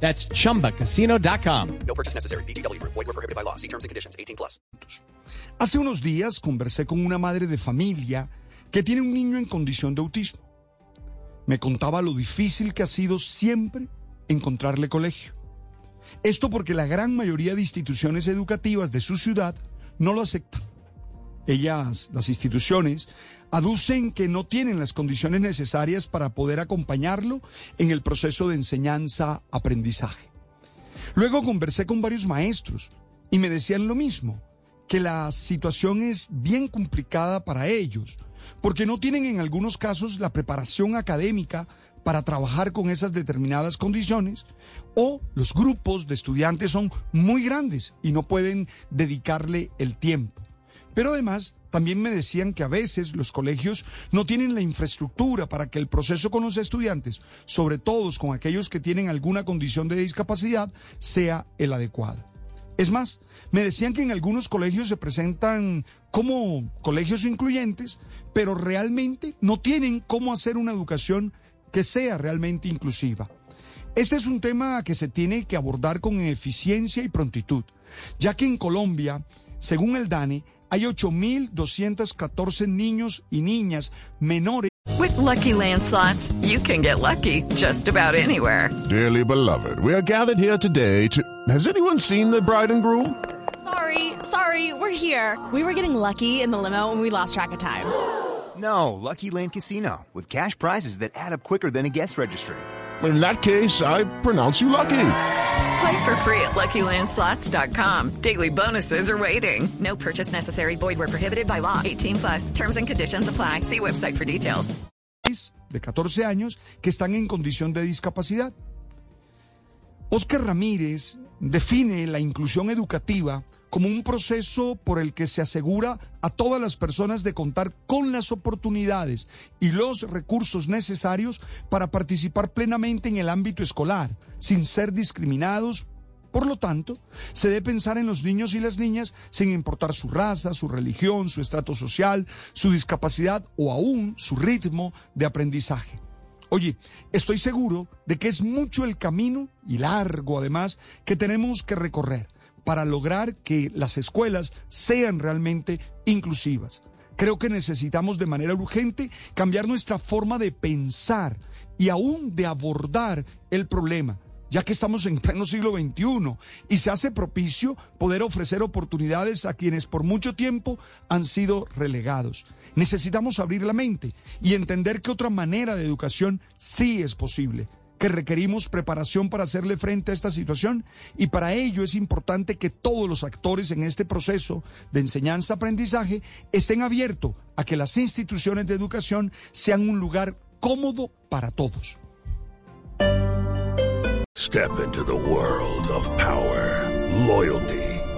That's chumbacasino.com. No purchase necessary. BGW. Void were prohibited by law. See terms and conditions. 18 plus. Hace unos días conversé con una madre de familia que tiene un niño en condición de autismo. Me contaba lo difícil que ha sido siempre encontrarle colegio. Esto porque la gran mayoría de instituciones educativas de su ciudad no lo aceptan. Ellas, las instituciones, aducen que no tienen las condiciones necesarias para poder acompañarlo en el proceso de enseñanza-aprendizaje. Luego conversé con varios maestros y me decían lo mismo, que la situación es bien complicada para ellos, porque no tienen en algunos casos la preparación académica para trabajar con esas determinadas condiciones, o los grupos de estudiantes son muy grandes y no pueden dedicarle el tiempo. Pero además, también me decían que a veces los colegios no tienen la infraestructura para que el proceso con los estudiantes, sobre todo con aquellos que tienen alguna condición de discapacidad, sea el adecuado. Es más, me decían que en algunos colegios se presentan como colegios incluyentes, pero realmente no tienen cómo hacer una educación que sea realmente inclusiva. Este es un tema que se tiene que abordar con eficiencia y prontitud, ya que en Colombia, según el DANE, hay 8.214 niños y niñas menores. With Lucky Land slots, you can get lucky just about anywhere. Dearly beloved, we are gathered here today to. Has anyone seen the bride and groom? Sorry, sorry, we're here. We were getting lucky in the limo and we lost track of time. No, Lucky Land Casino, with cash prizes that add up quicker than a guest registry. In that case, I pronounce you lucky. Play for free at LuckyLandSlots.com. Daily bonuses are waiting. No purchase necessary. Void where prohibited by law. 18 plus. Terms and conditions apply. See website for details. de 14 años que están en condición de discapacidad. Oscar Ramírez define la inclusión educativa como un proceso por el que se asegura a todas las personas de contar con las oportunidades y los recursos necesarios para participar plenamente en el ámbito escolar, sin ser discriminados. Por lo tanto, se debe pensar en los niños y las niñas sin importar su raza, su religión, su estrato social, su discapacidad o aún su ritmo de aprendizaje. Oye, estoy seguro de que es mucho el camino, y largo además, que tenemos que recorrer para lograr que las escuelas sean realmente inclusivas. Creo que necesitamos de manera urgente cambiar nuestra forma de pensar y aún de abordar el problema ya que estamos en pleno siglo XXI y se hace propicio poder ofrecer oportunidades a quienes por mucho tiempo han sido relegados. Necesitamos abrir la mente y entender que otra manera de educación sí es posible que requerimos preparación para hacerle frente a esta situación y para ello es importante que todos los actores en este proceso de enseñanza-aprendizaje estén abiertos a que las instituciones de educación sean un lugar cómodo para todos. Step into the world of power, loyalty,